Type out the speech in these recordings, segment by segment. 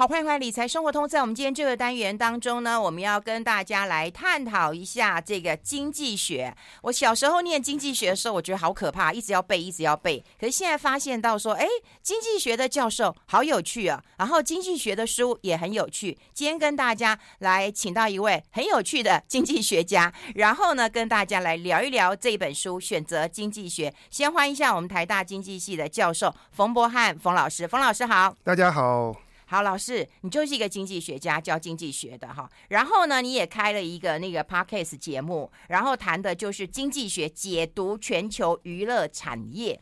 好，欢迎回来理财生活通。在我们今天这个单元当中呢，我们要跟大家来探讨一下这个经济学。我小时候念经济学的时候，我觉得好可怕，一直要背，一直要背。可是现在发现到说，哎，经济学的教授好有趣啊，然后经济学的书也很有趣。今天跟大家来请到一位很有趣的经济学家，然后呢，跟大家来聊一聊这本书《选择经济学》。先欢迎一下我们台大经济系的教授冯博翰冯老师，冯老师好，大家好。好，老师，你就是一个经济学家，教经济学的哈。然后呢，你也开了一个那个 podcast 节目，然后谈的就是经济学解读全球娱乐产业。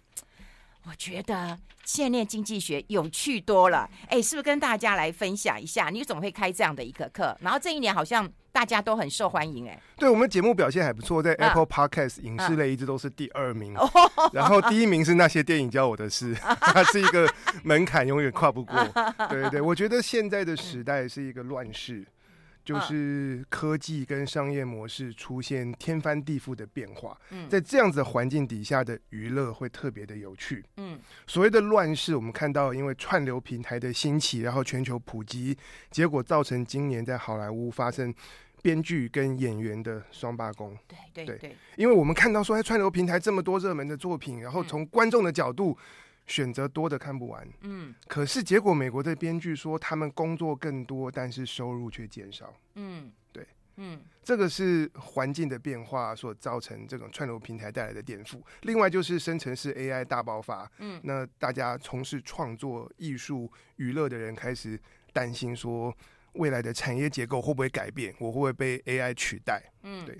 我觉得现在念经济学有趣多了，哎，是不是跟大家来分享一下？你怎么会开这样的一个课？然后这一年好像。大家都很受欢迎哎，对我们节目表现还不错，在 Apple Podcast 影视类一直都是第二名，然后第一名是那些电影教我的事，它是一个门槛永远跨不过。对对对，我觉得现在的时代是一个乱世，就是科技跟商业模式出现天翻地覆的变化。嗯在这样子的环境底下的娱乐会特别的有趣。嗯，所谓的乱世，我们看到因为串流平台的兴起，然后全球普及，结果造成今年在好莱坞发生。编剧跟演员的双罢工，对对对，对，因为我们看到说，在串流平台这么多热门的作品，然后从观众的角度选择多的看不完，嗯，可是结果美国的编剧说他们工作更多，但是收入却减少，嗯，对，嗯，这个是环境的变化所造成这种串流平台带来的颠覆。另外就是生成式 AI 大爆发，嗯，那大家从事创作、艺术、娱乐的人开始担心说。未来的产业结构会不会改变？我会不会被 AI 取代？嗯，对。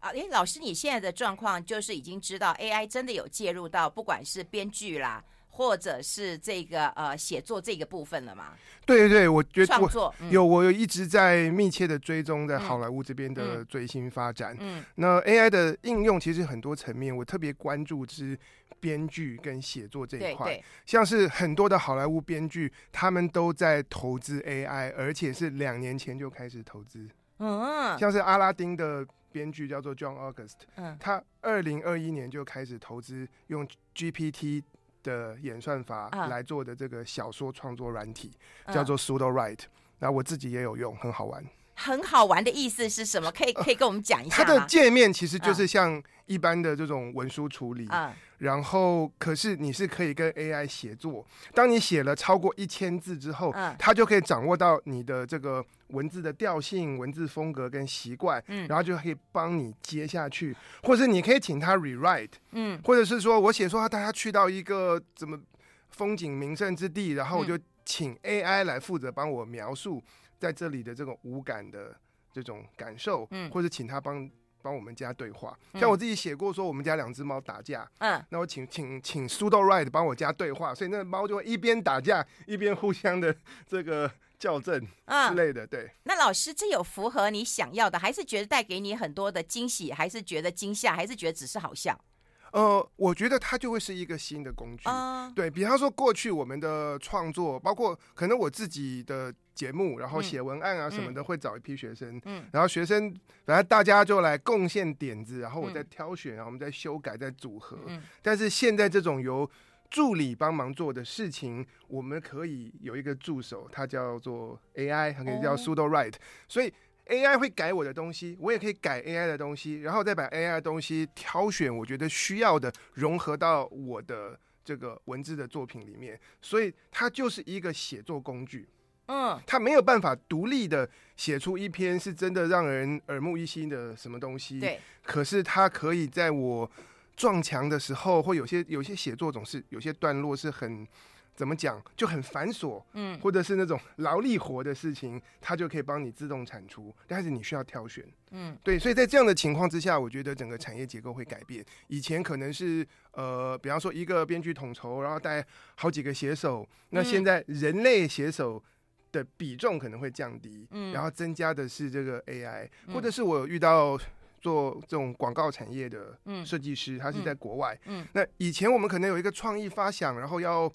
啊，诶，老师，你现在的状况就是已经知道 AI 真的有介入到，不管是编剧啦。或者是这个呃写作这个部分了吗？对对对，我觉得创作有，我有一直在密切的追踪在好莱坞这边的最新发展。嗯，那 AI 的应用其实很多层面，我特别关注是编剧跟写作这一块。对，像是很多的好莱坞编剧，他们都在投资 AI，而且是两年前就开始投资。嗯，像是阿拉丁的编剧叫做 John August，嗯，他二零二一年就开始投资用 GPT。的演算法来做的这个小说创作软体、uh, 叫做 Sudowrite，那我自己也有用，很好玩。很好玩的意思是什么？可以可以跟我们讲一下、呃。它的界面其实就是像一般的这种文书处理，uh, 然后可是你是可以跟 AI 协作。当你写了超过一千字之后，uh, 它就可以掌握到你的这个文字的调性、文字风格跟习惯，嗯，然后就可以帮你接下去，或者你可以请他 rewrite，嗯，或者是说我写说他带他去到一个怎么风景名胜之地，然后我就请 AI 来负责帮我描述。在这里的这种无感的这种感受，嗯，或者请他帮帮我们家对话，像我自己写过说我们家两只猫打架，嗯，那我请请请 Sudowrite 帮我家对话，所以那个猫就会一边打架一边互相的 这个校正之类的，对。那老师，这有符合你想要的，还是觉得带给你很多的惊喜，还是觉得惊吓，还是觉得只是好笑？呃，我觉得它就会是一个新的工具，嗯、对，比方说过去我们的创作，包括可能我自己的节目，然后写文案啊什么的，会找一批学生，嗯，然后学生反正大家就来贡献点子，然后我再挑选，然后我们再修改、再组合。嗯、但是现在这种由助理帮忙做的事情，我们可以有一个助手，它叫做 AI，它可以叫 Sudowrite，所以。AI 会改我的东西，我也可以改 AI 的东西，然后再把 AI 的东西挑选我觉得需要的，融合到我的这个文字的作品里面。所以它就是一个写作工具。嗯，它没有办法独立的写出一篇是真的让人耳目一新的什么东西。对。可是它可以在我撞墙的时候，或有些有些写作总是有些段落是很。怎么讲就很繁琐，嗯，或者是那种劳力活的事情，它就可以帮你自动产出，但是你需要挑选，嗯，对，所以在这样的情况之下，我觉得整个产业结构会改变。以前可能是呃，比方说一个编剧统筹，然后带好几个写手，那现在人类写手的比重可能会降低，嗯，然后增加的是这个 AI，或者是我有遇到做这种广告产业的设计师，他是在国外，嗯，那以前我们可能有一个创意发想，然后要。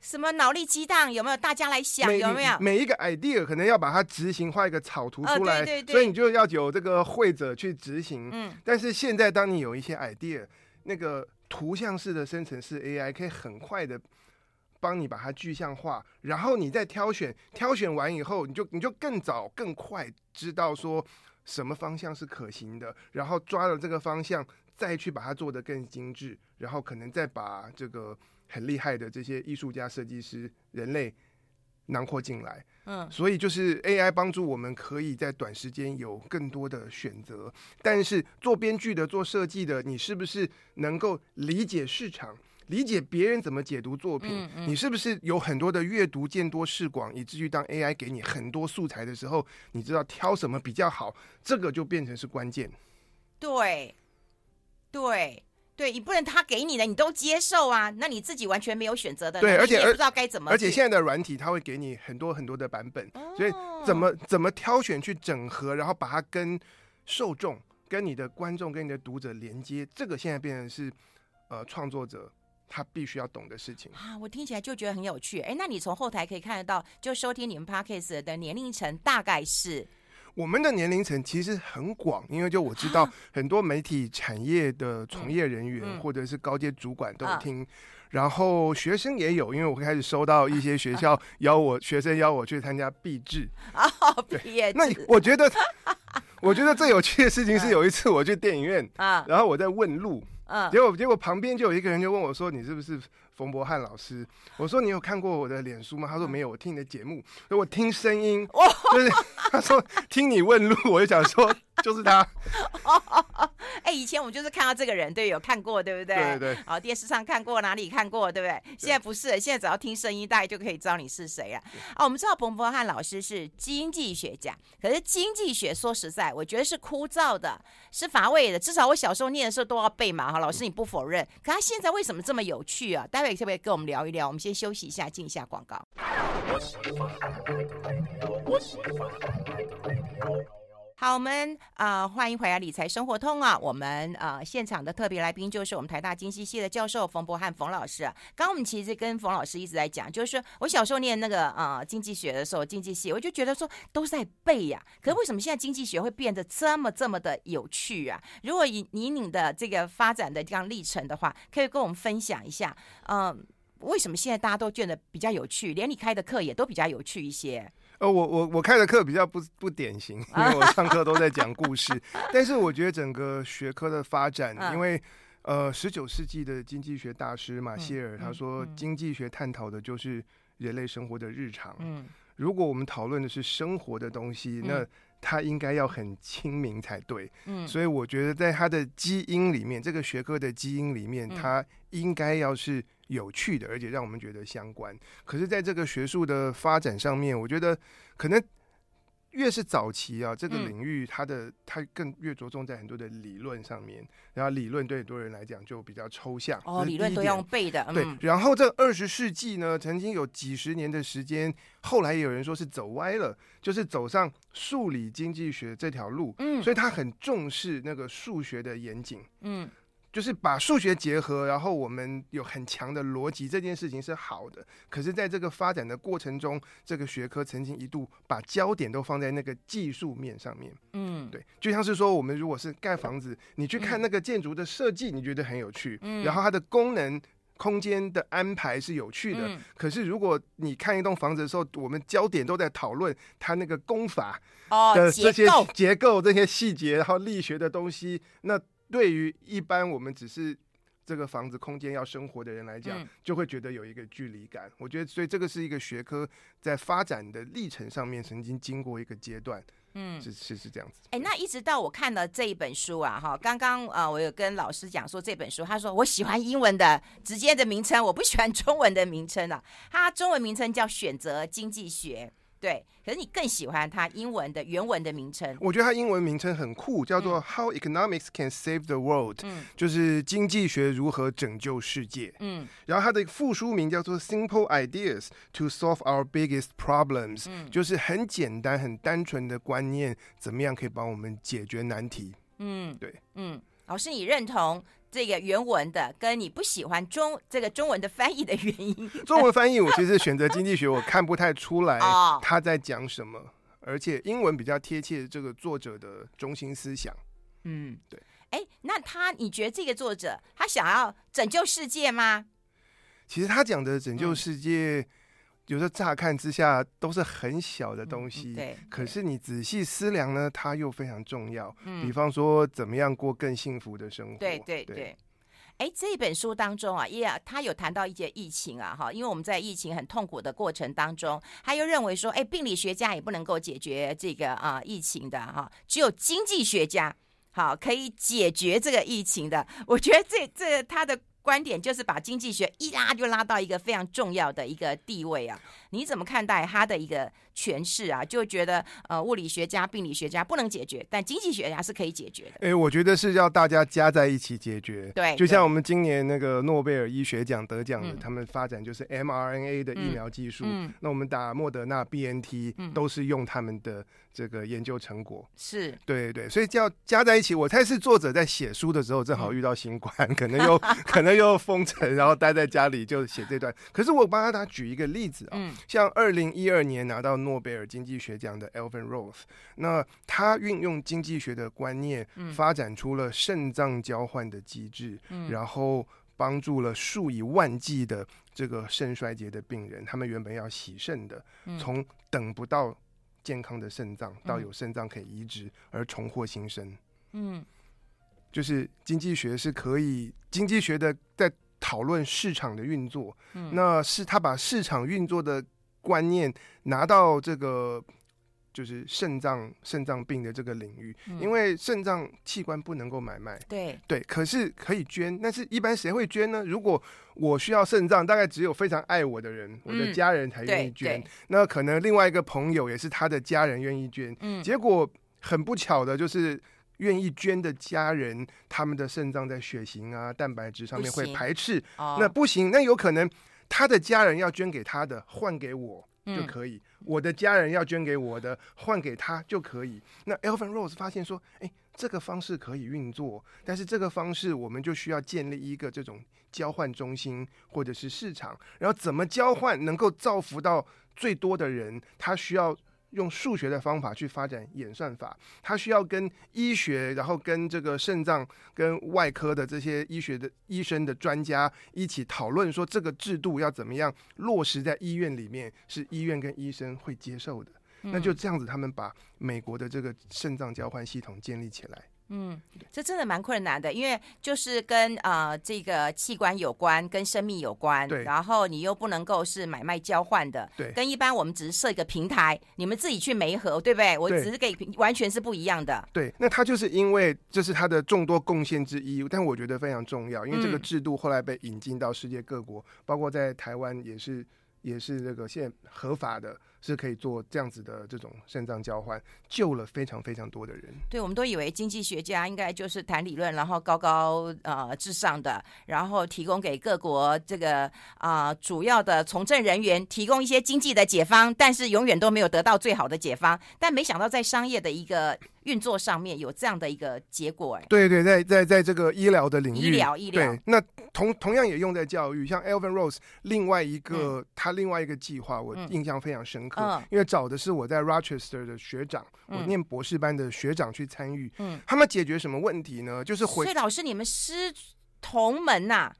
什么脑力激荡有没有？大家来想有没有？每一个 idea 可能要把它执行，画一个草图出来，哦、对对对，所以你就要有这个会者去执行。嗯，但是现在当你有一些 idea，那个图像式的生成式 AI 可以很快的帮你把它具象化，然后你再挑选，挑选完以后，你就你就更早更快知道说什么方向是可行的，然后抓了这个方向，再去把它做得更精致，然后可能再把这个很厉害的这些艺术家、设计师、人类囊括进来。嗯，所以就是 AI 帮助我们可以在短时间有更多的选择，但是做编剧的、做设计的，你是不是能够理解市场？理解别人怎么解读作品，嗯嗯、你是不是有很多的阅读见多识广，以至于当 AI 给你很多素材的时候，你知道挑什么比较好，这个就变成是关键。对，对，对，你不能他给你的你都接受啊，那你自己完全没有选择的，对，而且也不知道该怎么。而且现在的软体它会给你很多很多的版本，哦、所以怎么怎么挑选去整合，然后把它跟受众、跟你的观众、跟你的读者连接，这个现在变成是呃创作者。他必须要懂的事情啊，我听起来就觉得很有趣。哎，那你从后台可以看得到，就收听你们 Podcast 的年龄层大概是？我们的年龄层其实很广，因为就我知道很多媒体产业的从业人员、嗯、或者是高阶主管都有听，嗯、然后学生也有，因为我开始收到一些学 校邀我、啊、学生邀我去参加毕制 啊，毕业。那我觉得，我觉得最有趣的事情是有一次我去电影院啊，然后我在问路。嗯，结果结果旁边就有一个人就问我说：“你是不是冯博翰老师？”我说：“你有看过我的脸书吗？”他说：“没有，我听你的节目，所以我听声音。”就是他说听你问路，我就想说。就是他，哦 哎，以前我们就是看到这个人，对，有看过，对不对？对对。哦，电视上看过，哪里看过，对不对？现在不是，现在只要听声音，大家就可以知道你是谁了。哦，我们知道彭博翰老师是经济学家，可是经济学说实在，我觉得是枯燥的，是乏味的。至少我小时候念的时候都要背嘛。哈，老师你不否认？可他现在为什么这么有趣啊？待会可不可以跟我们聊一聊？我们先休息一下，进一下广告。好，我们啊、呃，欢迎回来理财生活通啊！我们啊、呃，现场的特别来宾就是我们台大经济系的教授冯博翰冯老师。刚刚我们其实跟冯老师一直在讲，就是说我小时候念那个啊、呃、经济学的时候，经济系我就觉得说都是在背呀、啊。可是为什么现在经济学会变得这么这么的有趣啊？如果以以你的这个发展的这样历程的话，可以跟我们分享一下，嗯、呃，为什么现在大家都觉得比较有趣，连你开的课也都比较有趣一些？呃，我我我开的课比较不不典型，因为我上课都在讲故事。但是我觉得整个学科的发展，因为呃，十九世纪的经济学大师马歇尔他说，经济学探讨的就是人类生活的日常。如果我们讨论的是生活的东西，那它应该要很亲民才对。嗯所以我觉得在他的基因里面，这个学科的基因里面，他应该要是。有趣的，而且让我们觉得相关。可是，在这个学术的发展上面，我觉得可能越是早期啊，这个领域它的它更越着重在很多的理论上面。然后，理论对很多人来讲就比较抽象。哦，理论都要用背的。对。然后，这二十世纪呢，曾经有几十年的时间，后来也有人说是走歪了，就是走上数理经济学这条路。嗯。所以他很重视那个数学的严谨。嗯。就是把数学结合，然后我们有很强的逻辑，这件事情是好的。可是，在这个发展的过程中，这个学科曾经一度把焦点都放在那个技术面上面。嗯，对，就像是说，我们如果是盖房子，你去看那个建筑的设计，你觉得很有趣。嗯，然后它的功能、空间的安排是有趣的。嗯，可是，如果你看一栋房子的时候，我们焦点都在讨论它那个工法的这些结构、这些细节，然后力学的东西，那。对于一般我们只是这个房子空间要生活的人来讲，嗯、就会觉得有一个距离感。我觉得，所以这个是一个学科在发展的历程上面曾经经过一个阶段，嗯，是是是这样子。哎，那一直到我看了这一本书啊，哈，刚刚啊，我有跟老师讲说这本书，他说我喜欢英文的直接的名称，我不喜欢中文的名称啊。它中文名称叫《选择经济学》。对，可是你更喜欢它英文的原文的名称？我觉得它英文名称很酷，叫做 How Economics Can Save the World，嗯，就是经济学如何拯救世界。嗯，然后它的副书名叫做 Simple Ideas to Solve Our Biggest Problems，嗯，就是很简单、很单纯的观念，怎么样可以帮我们解决难题？嗯，对，嗯，老师，你认同？这个原文的跟你不喜欢中这个中文的翻译的原因，中文翻译我其实选择经济学，我看不太出来 他在讲什么，而且英文比较贴切这个作者的中心思想。嗯，对。哎，那他你觉得这个作者他想要拯救世界吗？其实他讲的拯救世界，嗯、有时候乍看之下都是很小的东西，嗯、对。可是你仔细思量呢，它又非常重要。嗯，比方说怎么样过更幸福的生活。对对对。哎，这本书当中啊，也他有谈到一些疫情啊，哈，因为我们在疫情很痛苦的过程当中，他又认为说，哎，病理学家也不能够解决这个啊疫情的哈，只有经济学家好可以解决这个疫情的。我觉得这这他的。观点就是把经济学一拉就拉到一个非常重要的一个地位啊！你怎么看待他的一个诠释啊？就觉得呃，物理学家、病理学家不能解决，但经济学家是可以解决的。哎、欸，我觉得是要大家加在一起解决。对，就像我们今年那个诺贝尔医学奖得奖的，他们发展就是 mRNA 的疫苗技术。嗯，那我们打莫德纳、BNT 都是用他们的这个研究成果。是，对对，所以叫加在一起。我猜是作者在写书的时候正好遇到新冠，可能又可能。又封城，然后待在家里就写这段。可是我帮他举一个例子啊，嗯、像二零一二年拿到诺贝尔经济学奖的 Elvin Roth，那他运用经济学的观念，发展出了肾脏交换的机制，嗯、然后帮助了数以万计的这个肾衰竭的病人，他们原本要洗肾的，从等不到健康的肾脏到有肾脏可以移植而重获新生。嗯。就是经济学是可以，经济学的在讨论市场的运作，嗯，那是他把市场运作的观念拿到这个就是肾脏肾脏病的这个领域，嗯，因为肾脏器官不能够买卖，对。对，可是可以捐，但是一般谁会捐呢？如果我需要肾脏，大概只有非常爱我的人，我的家人才愿意捐，嗯，那可能另外一个朋友也是他的家人愿意捐，嗯，结果很不巧的就是。愿意捐的家人，他们的肾脏在血型啊、蛋白质上面会排斥，不那不行，那有可能他的家人要捐给他的，换给我就可以；嗯、我的家人要捐给我的，换给他就可以。那 Elvin Rose 发现说，哎，这个方式可以运作，但是这个方式我们就需要建立一个这种交换中心或者是市场，然后怎么交换能够造福到最多的人，他需要。用数学的方法去发展演算法，他需要跟医学，然后跟这个肾脏、跟外科的这些医学的医生的专家一起讨论，说这个制度要怎么样落实在医院里面，是医院跟医生会接受的。嗯、那就这样子，他们把美国的这个肾脏交换系统建立起来。嗯，这真的蛮困难的，因为就是跟呃这个器官有关，跟生命有关，对，然后你又不能够是买卖交换的，对，跟一般我们只是设一个平台，你们自己去媒合，对不对？我只是给完全是不一样的。对，那他就是因为这是他的众多贡献之一，但我觉得非常重要，因为这个制度后来被引进到世界各国，嗯、包括在台湾也是也是这个现在合法的。是可以做这样子的这种肾脏交换，救了非常非常多的人。对，我们都以为经济学家应该就是谈理论，然后高高呃至上的，然后提供给各国这个啊、呃、主要的从政人员提供一些经济的解方，但是永远都没有得到最好的解方。但没想到在商业的一个运作上面有这样的一个结果，哎，对对，在在在这个医疗的领域，医疗医疗，对，那同同样也用在教育，像 Elvin Rose 另外一个、嗯、他另外一个计划，我印象非常深因为找的是我在 Rochester 的学长，嗯、我念博士班的学长去参与。嗯，他们解决什么问题呢？就是回。所以老师，你们师同门呐、啊？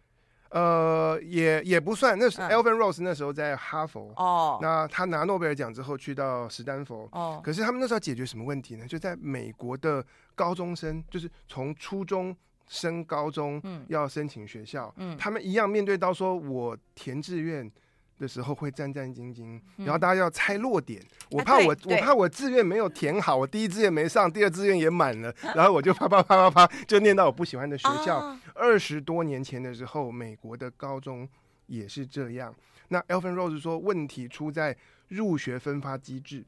呃，也也不算。那是 Alvin Rose 那时候在哈佛。哦。那他拿诺贝尔奖之后去到史丹佛。哦。可是他们那时候解决什么问题呢？就在美国的高中生，就是从初中升高中，要申请学校，嗯，他们一样面对到说，我填志愿。的时候会战战兢兢，然后大家要猜落点，我怕我我怕我志愿没有填好，我第一志愿没上，第二志愿也满了，然后我就啪啪啪啪啪就念到我不喜欢的学校。二十多年前的时候，美国的高中也是这样。那 Elvin Rose 说，问题出在入学分发机制，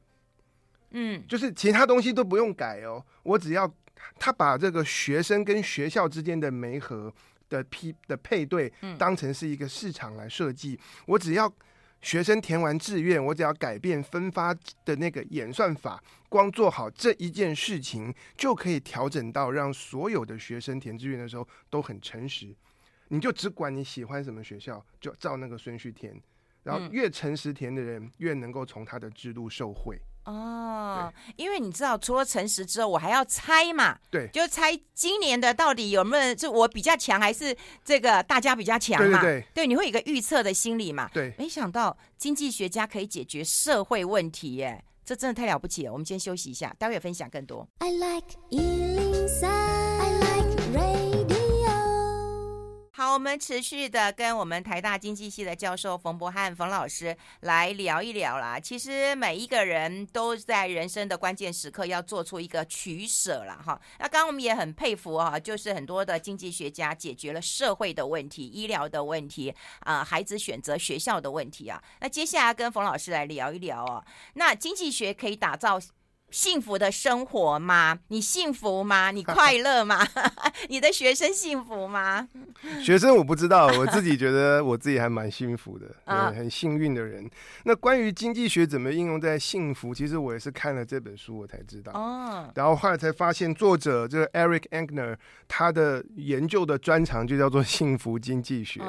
嗯，就是其他东西都不用改哦，我只要他把这个学生跟学校之间的媒合。的批的配对，当成是一个市场来设计。嗯、我只要学生填完志愿，我只要改变分发的那个演算法，光做好这一件事情，就可以调整到让所有的学生填志愿的时候都很诚实。你就只管你喜欢什么学校，就照那个顺序填。然后越诚实填的人，越能够从他的制度受惠。哦，因为你知道，除了诚实之后，我还要猜嘛。对，就猜今年的到底有没有，是我比较强，还是这个大家比较强嘛？对对对，对，你会有一个预测的心理嘛？对，没想到经济学家可以解决社会问题，耶，这真的太了不起了。我们先休息一下，待会分享更多。I like 我们持续的跟我们台大经济系的教授冯博翰冯老师来聊一聊啦。其实每一个人都在人生的关键时刻要做出一个取舍了哈。那刚刚我们也很佩服哈，就是很多的经济学家解决了社会的问题、医疗的问题啊、孩子选择学校的问题啊。那接下来跟冯老师来聊一聊哦。那经济学可以打造。幸福的生活吗？你幸福吗？你快乐吗？你的学生幸福吗？学生我不知道，我自己觉得我自己还蛮幸福的，对，很幸运的人。那关于经济学怎么应用在幸福，其实我也是看了这本书我才知道。哦，然后后来才发现，作者这个 Eric Engner 他的研究的专长就叫做幸福经济学。对。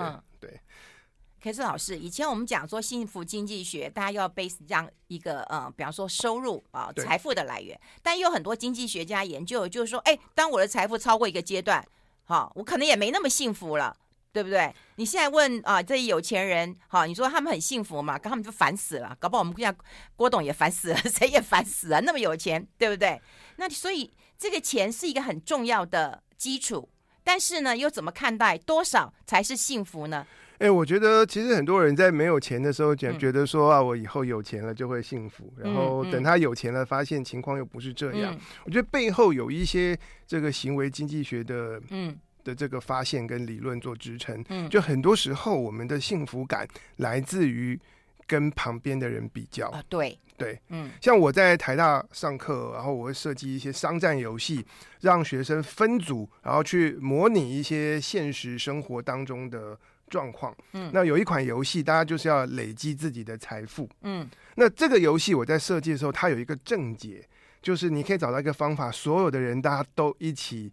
可是老师，以前我们讲说幸福经济学，大家要 base 这样一个呃，比方说收入啊、呃、财富的来源，但又有很多经济学家研究，就是说，哎，当我的财富超过一个阶段，好、哦，我可能也没那么幸福了，对不对？你现在问啊、呃，这些有钱人，好、哦，你说他们很幸福嘛？他们就烦死了，搞不好我们国家郭董也烦死了，谁也烦死了，那么有钱，对不对？那所以这个钱是一个很重要的基础，但是呢，又怎么看待多少才是幸福呢？哎、欸，我觉得其实很多人在没有钱的时候，觉觉得说啊，我以后有钱了就会幸福，嗯、然后等他有钱了，发现情况又不是这样。嗯、我觉得背后有一些这个行为经济学的，嗯，的这个发现跟理论做支撑。嗯，就很多时候我们的幸福感来自于跟旁边的人比较。啊，对对，嗯，像我在台大上课，然后我会设计一些商战游戏，让学生分组，然后去模拟一些现实生活当中的。状况，嗯，那有一款游戏，大家就是要累积自己的财富，嗯，那这个游戏我在设计的时候，它有一个正解，就是你可以找到一个方法，所有的人大家都一起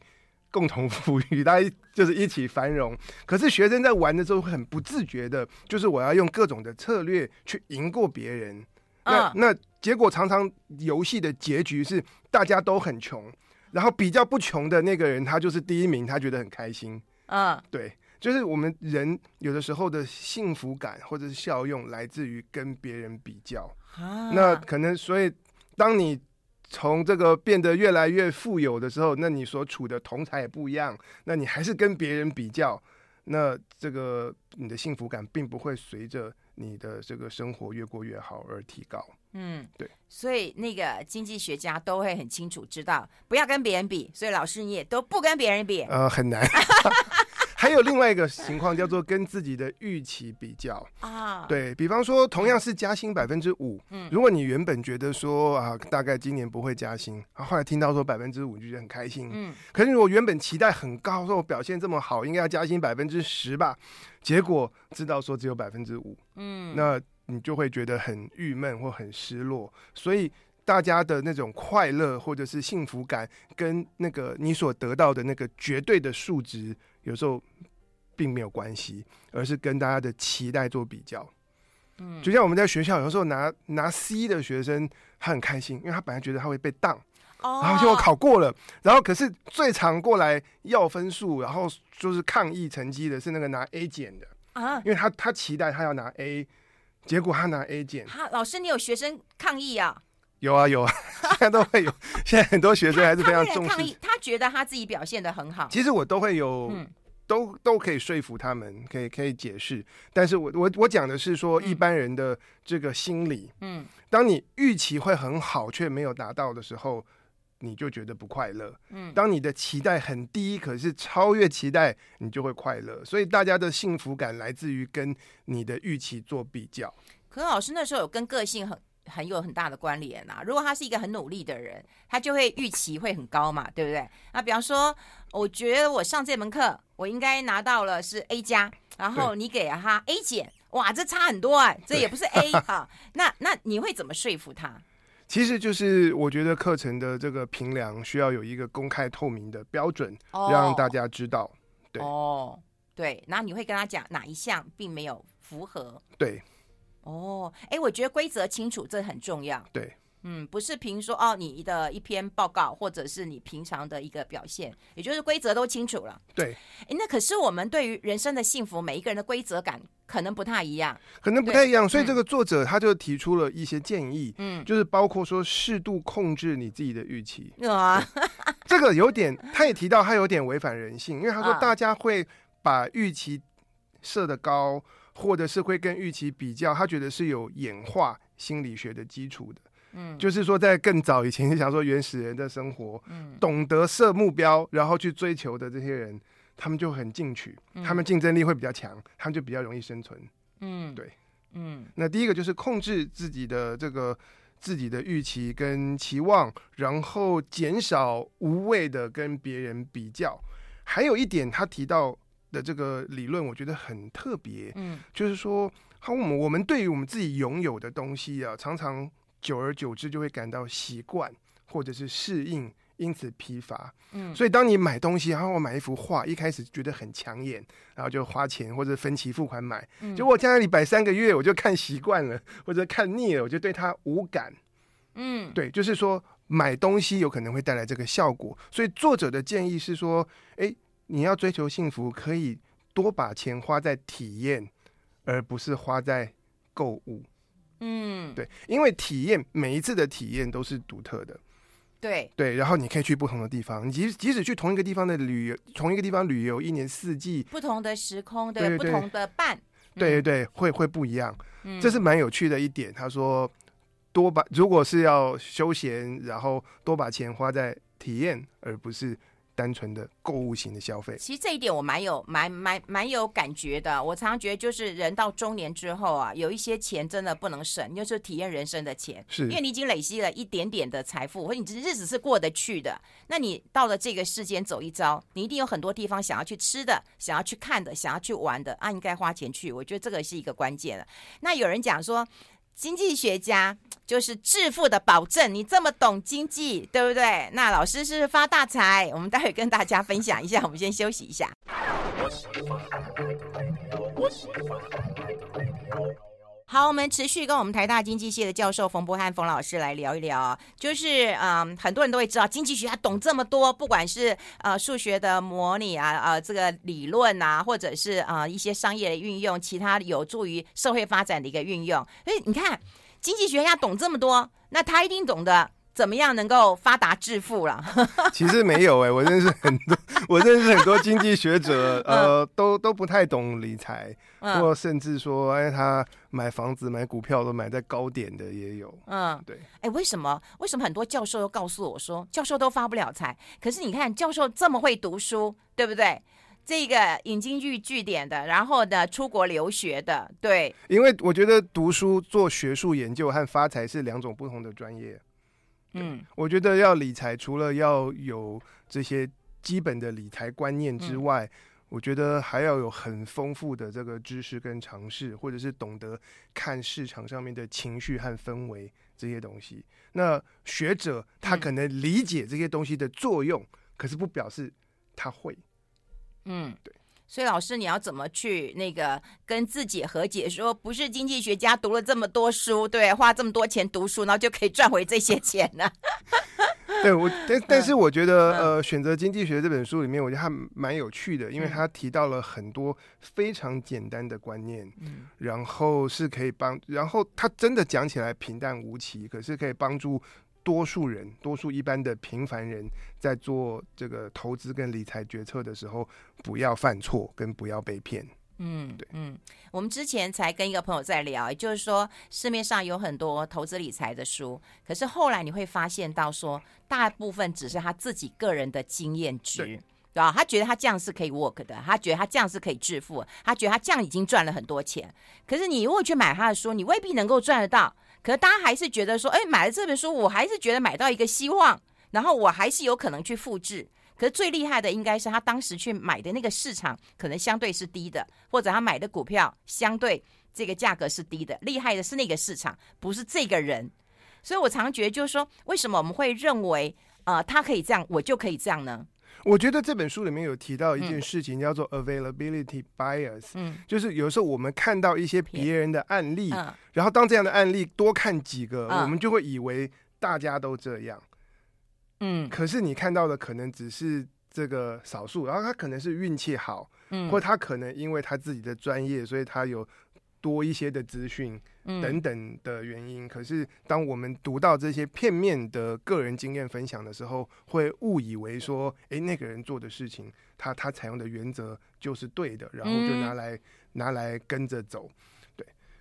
共同富裕，大家就是一起繁荣。可是学生在玩的时候会很不自觉的，就是我要用各种的策略去赢过别人，那那结果常常游戏的结局是大家都很穷，然后比较不穷的那个人他就是第一名，他觉得很开心，嗯，对。就是我们人有的时候的幸福感或者是效用来自于跟别人比较，啊、那可能所以当你从这个变得越来越富有的时候，那你所处的同侪也不一样，那你还是跟别人比较，那这个你的幸福感并不会随着你的这个生活越过越好而提高。嗯，对，所以那个经济学家都会很清楚知道不要跟别人比，所以老师你也都不跟别人比，呃，很难。还有另外一个情况叫做跟自己的预期比较。啊，对，比方说同样是加薪百分之五，嗯，如果你原本觉得说啊大概今年不会加薪，啊后来听到说百分之五就觉得很开心，嗯，可是如果原本期待很高，说我表现这么好，应该要加薪百分之十吧，结果知道说只有百分之五，嗯，那你就会觉得很郁闷或很失落，所以。大家的那种快乐或者是幸福感，跟那个你所得到的那个绝对的数值，有时候并没有关系，而是跟大家的期待做比较。嗯，就像我们在学校有时候拿拿 C 的学生，他很开心，因为他本来觉得他会被当，哦，然后结果考过了，然后可是最常过来要分数，然后就是抗议成绩的是那个拿 A 减的啊，因为他他期待他要拿 A，结果他拿 A 减。哈，老师，你有学生抗议啊？有啊有啊，现在都会有。现在很多学生还是非常重视。他，他，他觉得他自己表现的很好。其实我都会有，嗯、都都可以说服他们，可以可以解释。但是我我我讲的是说一般人的这个心理。嗯。当你预期会很好却没有达到的时候，你就觉得不快乐。嗯。当你的期待很低，可是超越期待，你就会快乐。所以大家的幸福感来自于跟你的预期做比较。可是老师那时候有跟个性很。很有很大的关联呐。如果他是一个很努力的人，他就会预期会很高嘛，对不对？那比方说，我觉得我上这门课，我应该拿到了是 A 加，然后你给了他 A 减，哇，这差很多啊，这也不是 A 哈。那那你会怎么说服他？其实就是我觉得课程的这个评量需要有一个公开透明的标准，让大家知道。对哦，对，然后你会跟他讲哪一项并没有符合？对。哦，哎，我觉得规则清楚这很重要。对，嗯，不是凭说哦，你的一篇报告或者是你平常的一个表现，也就是规则都清楚了。对，哎，那可是我们对于人生的幸福，每一个人的规则感可能不太一样，可能不太一样。所以这个作者他就提出了一些建议，嗯，就是包括说适度控制你自己的预期。啊，这个有点，他也提到他有点违反人性，因为他说大家会把预期设的高，或者是会跟预期比较，他觉得是有演化心理学的基础的。嗯，就是说，在更早以前，想说原始人的生活，嗯，懂得设目标，然后去追求的这些人，他们就很进取，嗯、他们竞争力会比较强，他们就比较容易生存。嗯，对，嗯，那第一个就是控制自己的这个自己的预期跟期望，然后减少无谓的跟别人比较。还有一点，他提到的这个理论，我觉得很特别，嗯，就是说，好，我们我们对于我们自己拥有的东西啊，常常。久而久之就会感到习惯或者是适应，因此疲乏。嗯，所以当你买东西，然后我买一幅画，一开始觉得很抢眼，然后就花钱或者分期付款买。嗯，结果在那里摆三个月，我就看习惯了，或者看腻了，我就对它无感。嗯，对，就是说买东西有可能会带来这个效果。所以作者的建议是说，诶，你要追求幸福，可以多把钱花在体验，而不是花在购物。嗯，对，因为体验每一次的体验都是独特的，对对，然后你可以去不同的地方，你即即使去同一个地方的旅游，同一个地方旅游，一年四季，不同的时空，对，不同的伴，对对对，会会不一样，嗯，这是蛮有趣的一点。他说，多把如果是要休闲，然后多把钱花在体验，而不是。单纯的购物型的消费，其实这一点我蛮有蛮蛮蛮有感觉的。我常常觉得，就是人到中年之后啊，有一些钱真的不能省，就是体验人生的钱，是因为你已经累积了一点点的财富，或者你日子是过得去的。那你到了这个世间走一遭，你一定有很多地方想要去吃的，想要去看的，想要去玩的啊，应该花钱去。我觉得这个是一个关键了。那有人讲说。经济学家 就是致富的保证，你这么懂经济，对不对？那老师是发大财，我们待会跟大家分享一下。我们先休息一下。好，我们持续跟我们台大经济系的教授冯博翰冯老师来聊一聊，就是嗯，很多人都会知道经济学家懂这么多，不管是呃数学的模拟啊，呃这个理论啊，或者是啊、呃、一些商业的运用，其他有助于社会发展的一个运用。所以你看，经济学家懂这么多，那他一定懂得。怎么样能够发达致富了？其实没有哎、欸，我认识很多，我认识很多经济学者，呃，都都不太懂理财，或甚至说，哎，他买房子、买股票都买在高点的也有。嗯，对。哎，为什么？为什么很多教授都告诉我说，教授都发不了财？可是你看，教授这么会读书，对不对？这个引经据据典的，然后呢，出国留学的，对。因为我觉得读书做学术研究和发财是两种不同的专业。嗯，我觉得要理财，除了要有这些基本的理财观念之外，嗯，我觉得还要有很丰富的这个知识跟尝试，或者是懂得看市场上面的情绪和氛围这些东西。那学者他可能理解这些东西的作用，嗯，可是不表示他会。嗯，对。所以老师，你要怎么去那个跟自己和解？说不是经济学家读了这么多书，对，花这么多钱读书，然后就可以赚回这些钱呢？对，我但 但是我觉得，呃，选择经济学这本书里面，我觉得还蛮有趣的，因为他提到了很多非常简单的观念，嗯，然后是可以帮，然后他真的讲起来平淡无奇，可是可以帮助。多数人，多数一般的平凡人，在做这个投资跟理财决策的时候，不要犯错，跟不要被骗。嗯，对，嗯，我们之前才跟一个朋友在聊，也就是说，市面上有很多投资理财的书，可是后来你会发现到说，大部分只是他自己个人的经验值，对吧？他觉得他这样是可以 work 的，他觉得他这样是可以致富，他觉得他这样已经赚了很多钱。可是你如果去买他的书，你未必能够赚得到。可是大家还是觉得说，哎，买了这本书，我还是觉得买到一个希望，然后我还是有可能去复制。可是最厉害的应该是他当时去买的那个市场可能相对是低的，或者他买的股票相对这个价格是低的。厉害的是那个市场，不是这个人。所以我常觉得就是说，为什么我们会认为，呃，他可以这样，我就可以这样呢？我觉得这本书里面有提到一件事情，叫做 availability bias，嗯，就是有时候我们看到一些别人的案例，然后当这样的案例多看几个，我们就会以为大家都这样，嗯，可是你看到的可能只是这个少数，然后他可能是运气好，嗯，或他可能因为他自己的专业，所以他有多一些的资讯等等的原因。可是当我们读到这些片面的个人经验分享的时候，会误以为说，诶，那个人做的事情，他他采用的原则就是对的，然后就拿来拿来跟着走。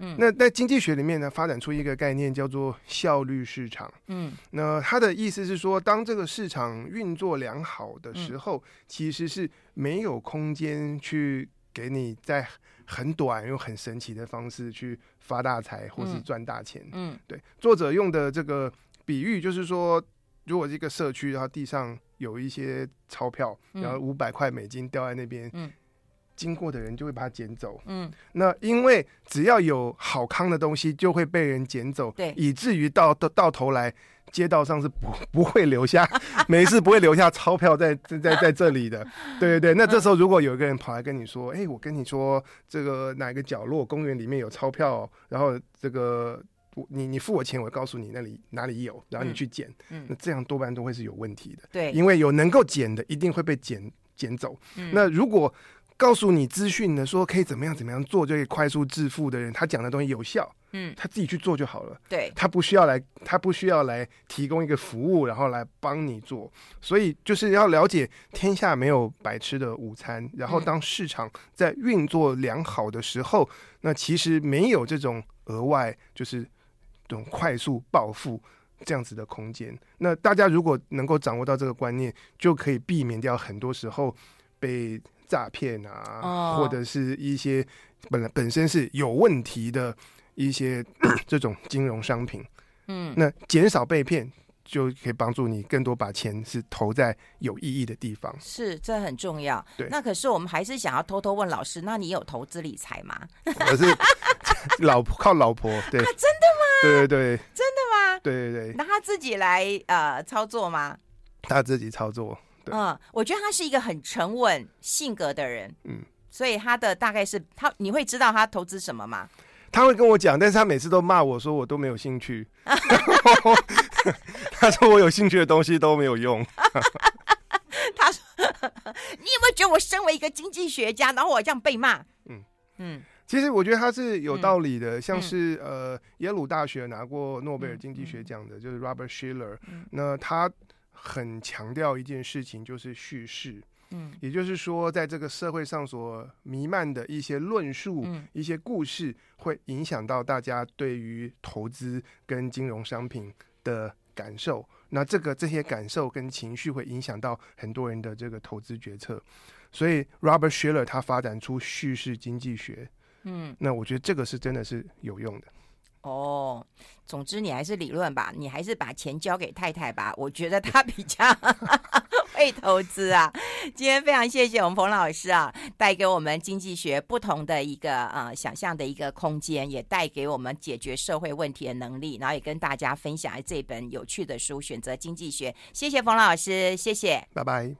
嗯，那在经济学里面呢，发展出一个概念叫做效率市场。嗯，那它的意思是说，当这个市场运作良好的时候，嗯、其实是没有空间去给你在很短又很神奇的方式去发大财或是赚大钱。嗯，对，作者用的这个比喻就是说，如果这个社区然后地上有一些钞票，然后五百块美金掉在那边。嗯。经过的人就会把它捡走，嗯，那因为只要有好康的东西，就会被人捡走，对，以至于到到到头来，街道上是不不会留下，没事不会留下钞票在在在在这里的，对对对。那这时候如果有一个人跑来跟你说，哎、欸，我跟你说，这个哪个角落公园里面有钞票，然后这个你你付我钱，我告诉你那里哪里有，然后你去捡，嗯，那这样多半都会是有问题的，对，因为有能够捡的，一定会被捡捡走，嗯，那如果告诉你资讯的，说可以怎么样怎么样做就可以快速致富的人，他讲的东西有效，嗯，他自己去做就好了，对，他不需要来，他不需要来提供一个服务，然后来帮你做，所以就是要了解天下没有白吃的午餐，然后当市场在运作良好的时候，那其实没有这种额外就是这种快速暴富这样子的空间。那大家如果能够掌握到这个观念，就可以避免掉很多时候被。诈骗啊，oh. 或者是一些本来本身是有问题的一些 这种金融商品，嗯，那减少被骗就可以帮助你更多把钱是投在有意义的地方。是，这很重要。对，那可是我们还是想要偷偷问老师，那你有投资理财吗？我是老婆靠老婆，对，啊，真的吗？对对对，真的吗？对对对，那他自己来呃操作吗？他自己操作。嗯，我觉得他是一个很沉稳性格的人，嗯，所以他的大概是他，你会知道他投资什么吗？他会跟我讲，但是他每次都骂我说我都没有兴趣，他说我有兴趣的东西都没有用。他说：“ 你有没有觉得我身为一个经济学家，然后我这样被骂？”嗯。嗯，其实我觉得他是有道理的，嗯、像是、嗯、呃耶鲁大学拿过诺贝尔经济学奖的，嗯、就是 Robert Shiller，、嗯、那他。很强调一件事情，就是叙事。嗯，也就是说，在这个社会上所弥漫的一些论述、嗯、一些故事，会影响到大家对于投资跟金融商品的感受。那这个这些感受跟情绪会影响到很多人的这个投资决策。所以，Robert Shiller 他发展出叙事经济学。嗯，那我觉得这个是真的是有用的。哦，总之你还是理论吧，你还是把钱交给太太吧。我觉得她比较 会投资啊。今天非常谢谢我们冯老师啊，带给我们经济学不同的一个呃想象的一个空间，也带给我们解决社会问题的能力，然后也跟大家分享这本有趣的书《选择经济学》。谢谢冯老师，谢谢，拜拜。